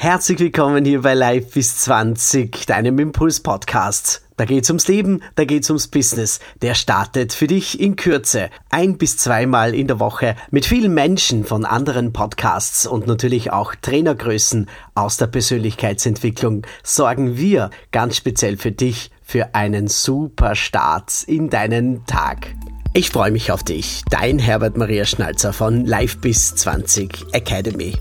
Herzlich willkommen hier bei Life bis 20, deinem Impuls-Podcast. Da geht's ums Leben, da geht's ums Business. Der startet für dich in Kürze. Ein bis zweimal in der Woche mit vielen Menschen von anderen Podcasts und natürlich auch Trainergrößen aus der Persönlichkeitsentwicklung sorgen wir ganz speziell für dich für einen super Start in deinen Tag. Ich freue mich auf dich, dein Herbert Maria Schnalzer von Life bis 20 Academy.